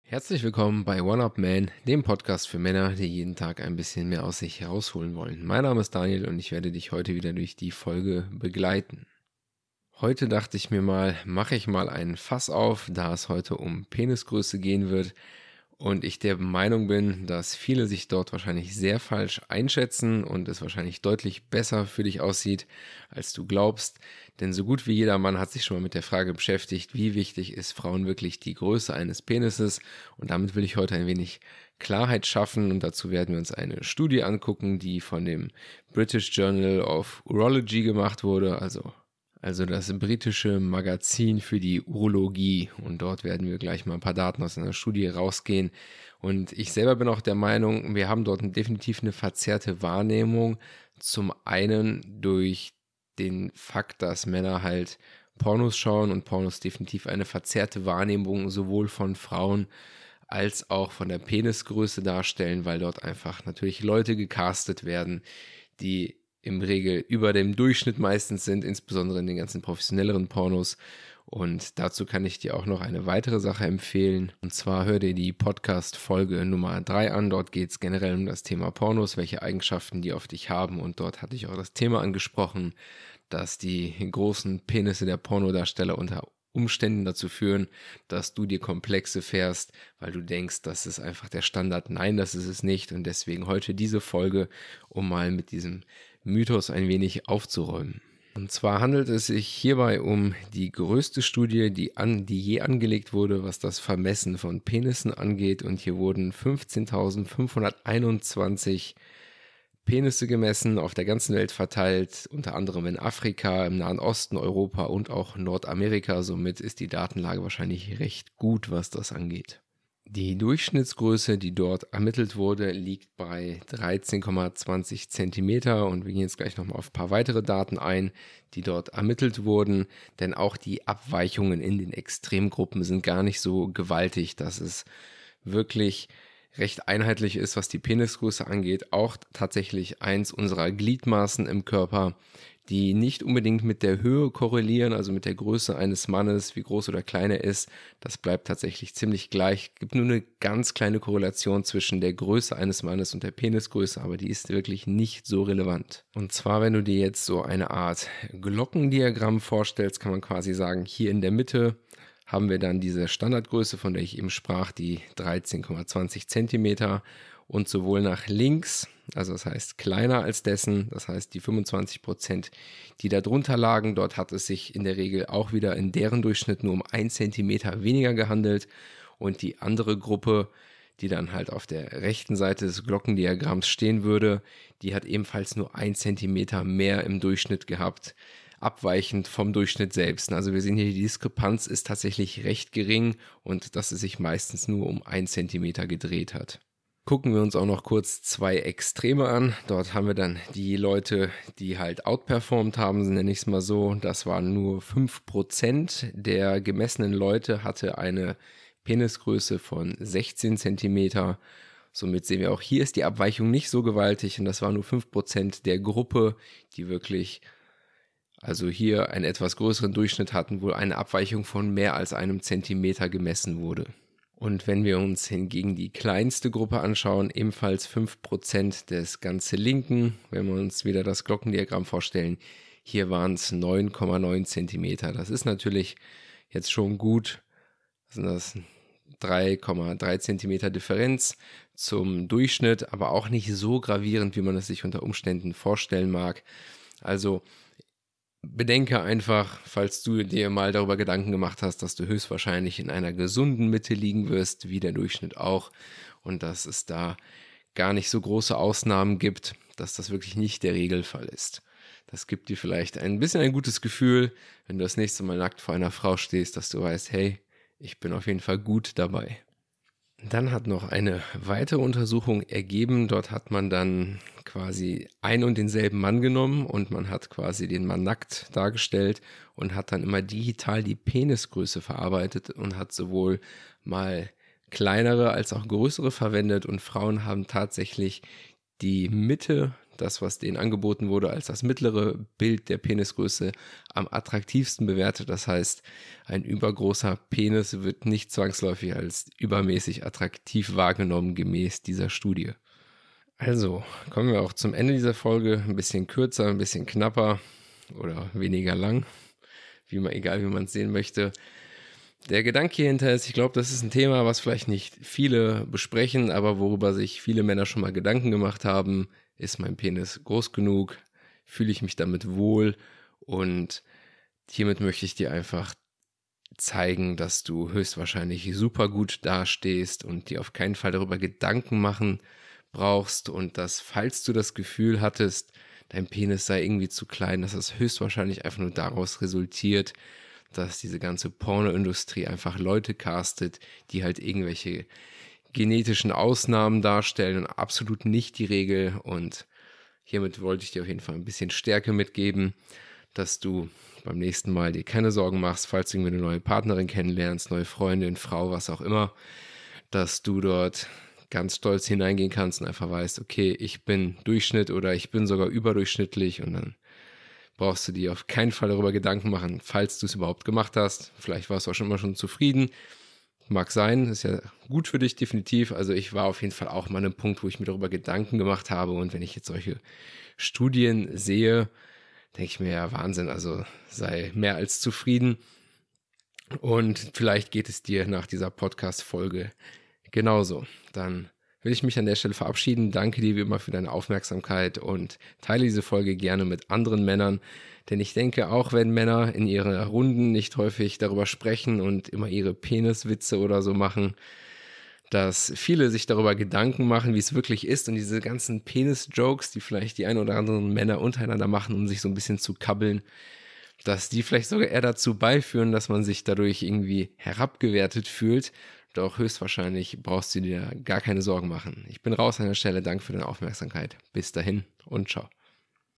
Herzlich willkommen bei One Up Man, dem Podcast für Männer, die jeden Tag ein bisschen mehr aus sich herausholen wollen. Mein Name ist Daniel und ich werde dich heute wieder durch die Folge begleiten. Heute dachte ich mir mal, mache ich mal einen Fass auf, da es heute um Penisgröße gehen wird und ich der Meinung bin, dass viele sich dort wahrscheinlich sehr falsch einschätzen und es wahrscheinlich deutlich besser für dich aussieht, als du glaubst. Denn so gut wie jeder Mann hat sich schon mal mit der Frage beschäftigt, wie wichtig ist Frauen wirklich die Größe eines Penises. Und damit will ich heute ein wenig Klarheit schaffen und dazu werden wir uns eine Studie angucken, die von dem British Journal of Urology gemacht wurde, also also das britische Magazin für die Urologie. Und dort werden wir gleich mal ein paar Daten aus einer Studie rausgehen. Und ich selber bin auch der Meinung, wir haben dort definitiv eine verzerrte Wahrnehmung. Zum einen durch den Fakt, dass Männer halt Pornos schauen und Pornos definitiv eine verzerrte Wahrnehmung sowohl von Frauen als auch von der Penisgröße darstellen, weil dort einfach natürlich Leute gecastet werden, die im Regel über dem Durchschnitt meistens sind, insbesondere in den ganzen professionelleren Pornos. Und dazu kann ich dir auch noch eine weitere Sache empfehlen. Und zwar hör dir die Podcast-Folge Nummer 3 an. Dort geht es generell um das Thema Pornos, welche Eigenschaften die auf dich haben. Und dort hatte ich auch das Thema angesprochen, dass die großen Penisse der Pornodarsteller unter Umständen dazu führen, dass du dir Komplexe fährst, weil du denkst, das ist einfach der Standard. Nein, das ist es nicht. Und deswegen heute diese Folge, um mal mit diesem Mythos ein wenig aufzuräumen. Und zwar handelt es sich hierbei um die größte Studie, die, an, die je angelegt wurde, was das Vermessen von Penissen angeht. Und hier wurden 15.521 Penisse gemessen, auf der ganzen Welt verteilt, unter anderem in Afrika, im Nahen Osten, Europa und auch Nordamerika. Somit ist die Datenlage wahrscheinlich recht gut, was das angeht. Die Durchschnittsgröße, die dort ermittelt wurde, liegt bei 13,20 Zentimeter. Und wir gehen jetzt gleich nochmal auf ein paar weitere Daten ein, die dort ermittelt wurden, denn auch die Abweichungen in den Extremgruppen sind gar nicht so gewaltig, dass es wirklich recht einheitlich ist, was die Penisgröße angeht, auch tatsächlich eins unserer Gliedmaßen im Körper die nicht unbedingt mit der Höhe korrelieren, also mit der Größe eines Mannes, wie groß oder klein er ist. Das bleibt tatsächlich ziemlich gleich. Es gibt nur eine ganz kleine Korrelation zwischen der Größe eines Mannes und der Penisgröße, aber die ist wirklich nicht so relevant. Und zwar, wenn du dir jetzt so eine Art Glockendiagramm vorstellst, kann man quasi sagen, hier in der Mitte haben wir dann diese Standardgröße, von der ich eben sprach, die 13,20 Zentimeter. Und sowohl nach links, also das heißt kleiner als dessen, das heißt die 25 Prozent, die da drunter lagen, dort hat es sich in der Regel auch wieder in deren Durchschnitt nur um ein Zentimeter weniger gehandelt. Und die andere Gruppe, die dann halt auf der rechten Seite des Glockendiagramms stehen würde, die hat ebenfalls nur ein Zentimeter mehr im Durchschnitt gehabt, abweichend vom Durchschnitt selbst. Also wir sehen hier, die Diskrepanz ist tatsächlich recht gering und dass es sich meistens nur um ein Zentimeter gedreht hat gucken wir uns auch noch kurz zwei Extreme an. Dort haben wir dann die Leute, die halt outperformed haben, nenne ich es mal so. Das waren nur 5% der gemessenen Leute hatte eine Penisgröße von 16 Zentimeter. Somit sehen wir auch, hier ist die Abweichung nicht so gewaltig und das war nur 5% der Gruppe, die wirklich, also hier einen etwas größeren Durchschnitt hatten, wo eine Abweichung von mehr als einem Zentimeter gemessen wurde. Und wenn wir uns hingegen die kleinste Gruppe anschauen, ebenfalls 5% des ganze Linken, wenn wir uns wieder das Glockendiagramm vorstellen, hier waren es 9,9 Zentimeter. Das ist natürlich jetzt schon gut. Das sind das 3,3 Zentimeter Differenz zum Durchschnitt, aber auch nicht so gravierend, wie man es sich unter Umständen vorstellen mag. Also bedenke einfach, falls du dir mal darüber Gedanken gemacht hast, dass du höchstwahrscheinlich in einer gesunden Mitte liegen wirst, wie der Durchschnitt auch, und dass es da gar nicht so große Ausnahmen gibt, dass das wirklich nicht der Regelfall ist. Das gibt dir vielleicht ein bisschen ein gutes Gefühl, wenn du das nächste Mal nackt vor einer Frau stehst, dass du weißt, hey, ich bin auf jeden Fall gut dabei. Dann hat noch eine weitere Untersuchung ergeben. Dort hat man dann quasi ein und denselben Mann genommen und man hat quasi den Mann nackt dargestellt und hat dann immer digital die Penisgröße verarbeitet und hat sowohl mal kleinere als auch größere verwendet und Frauen haben tatsächlich die Mitte das, was denen angeboten wurde, als das mittlere Bild der Penisgröße am attraktivsten bewertet. Das heißt, ein übergroßer Penis wird nicht zwangsläufig als übermäßig attraktiv wahrgenommen gemäß dieser Studie. Also, kommen wir auch zum Ende dieser Folge. Ein bisschen kürzer, ein bisschen knapper oder weniger lang. Wie man, egal wie man es sehen möchte. Der Gedanke hierhinter ist, ich glaube, das ist ein Thema, was vielleicht nicht viele besprechen, aber worüber sich viele Männer schon mal Gedanken gemacht haben. Ist mein Penis groß genug? Fühle ich mich damit wohl? Und hiermit möchte ich dir einfach zeigen, dass du höchstwahrscheinlich super gut dastehst und dir auf keinen Fall darüber Gedanken machen brauchst und dass, falls du das Gefühl hattest, dein Penis sei irgendwie zu klein, dass das höchstwahrscheinlich einfach nur daraus resultiert, dass diese ganze Pornoindustrie einfach Leute castet, die halt irgendwelche genetischen Ausnahmen darstellen und absolut nicht die Regel. Und hiermit wollte ich dir auf jeden Fall ein bisschen Stärke mitgeben, dass du beim nächsten Mal dir keine Sorgen machst, falls du irgendwie eine neue Partnerin kennenlernst, neue Freundin, Frau, was auch immer, dass du dort ganz stolz hineingehen kannst und einfach weißt, okay, ich bin Durchschnitt oder ich bin sogar überdurchschnittlich und dann brauchst du dir auf keinen Fall darüber Gedanken machen, falls du es überhaupt gemacht hast. Vielleicht warst du auch schon immer schon zufrieden. Mag sein, ist ja gut für dich definitiv. Also ich war auf jeden Fall auch mal an einem Punkt, wo ich mir darüber Gedanken gemacht habe. Und wenn ich jetzt solche Studien sehe, denke ich mir ja Wahnsinn. Also sei mehr als zufrieden. Und vielleicht geht es dir nach dieser Podcast-Folge genauso. Dann will ich mich an der Stelle verabschieden. Danke dir wie immer für deine Aufmerksamkeit und teile diese Folge gerne mit anderen Männern. Denn ich denke, auch wenn Männer in ihren Runden nicht häufig darüber sprechen und immer ihre Peniswitze oder so machen, dass viele sich darüber Gedanken machen, wie es wirklich ist und diese ganzen Penis-Jokes, die vielleicht die ein oder anderen Männer untereinander machen, um sich so ein bisschen zu kabbeln, dass die vielleicht sogar eher dazu beiführen, dass man sich dadurch irgendwie herabgewertet fühlt doch höchstwahrscheinlich brauchst du dir gar keine Sorgen machen. Ich bin raus an der Stelle. Danke für deine Aufmerksamkeit. Bis dahin und ciao.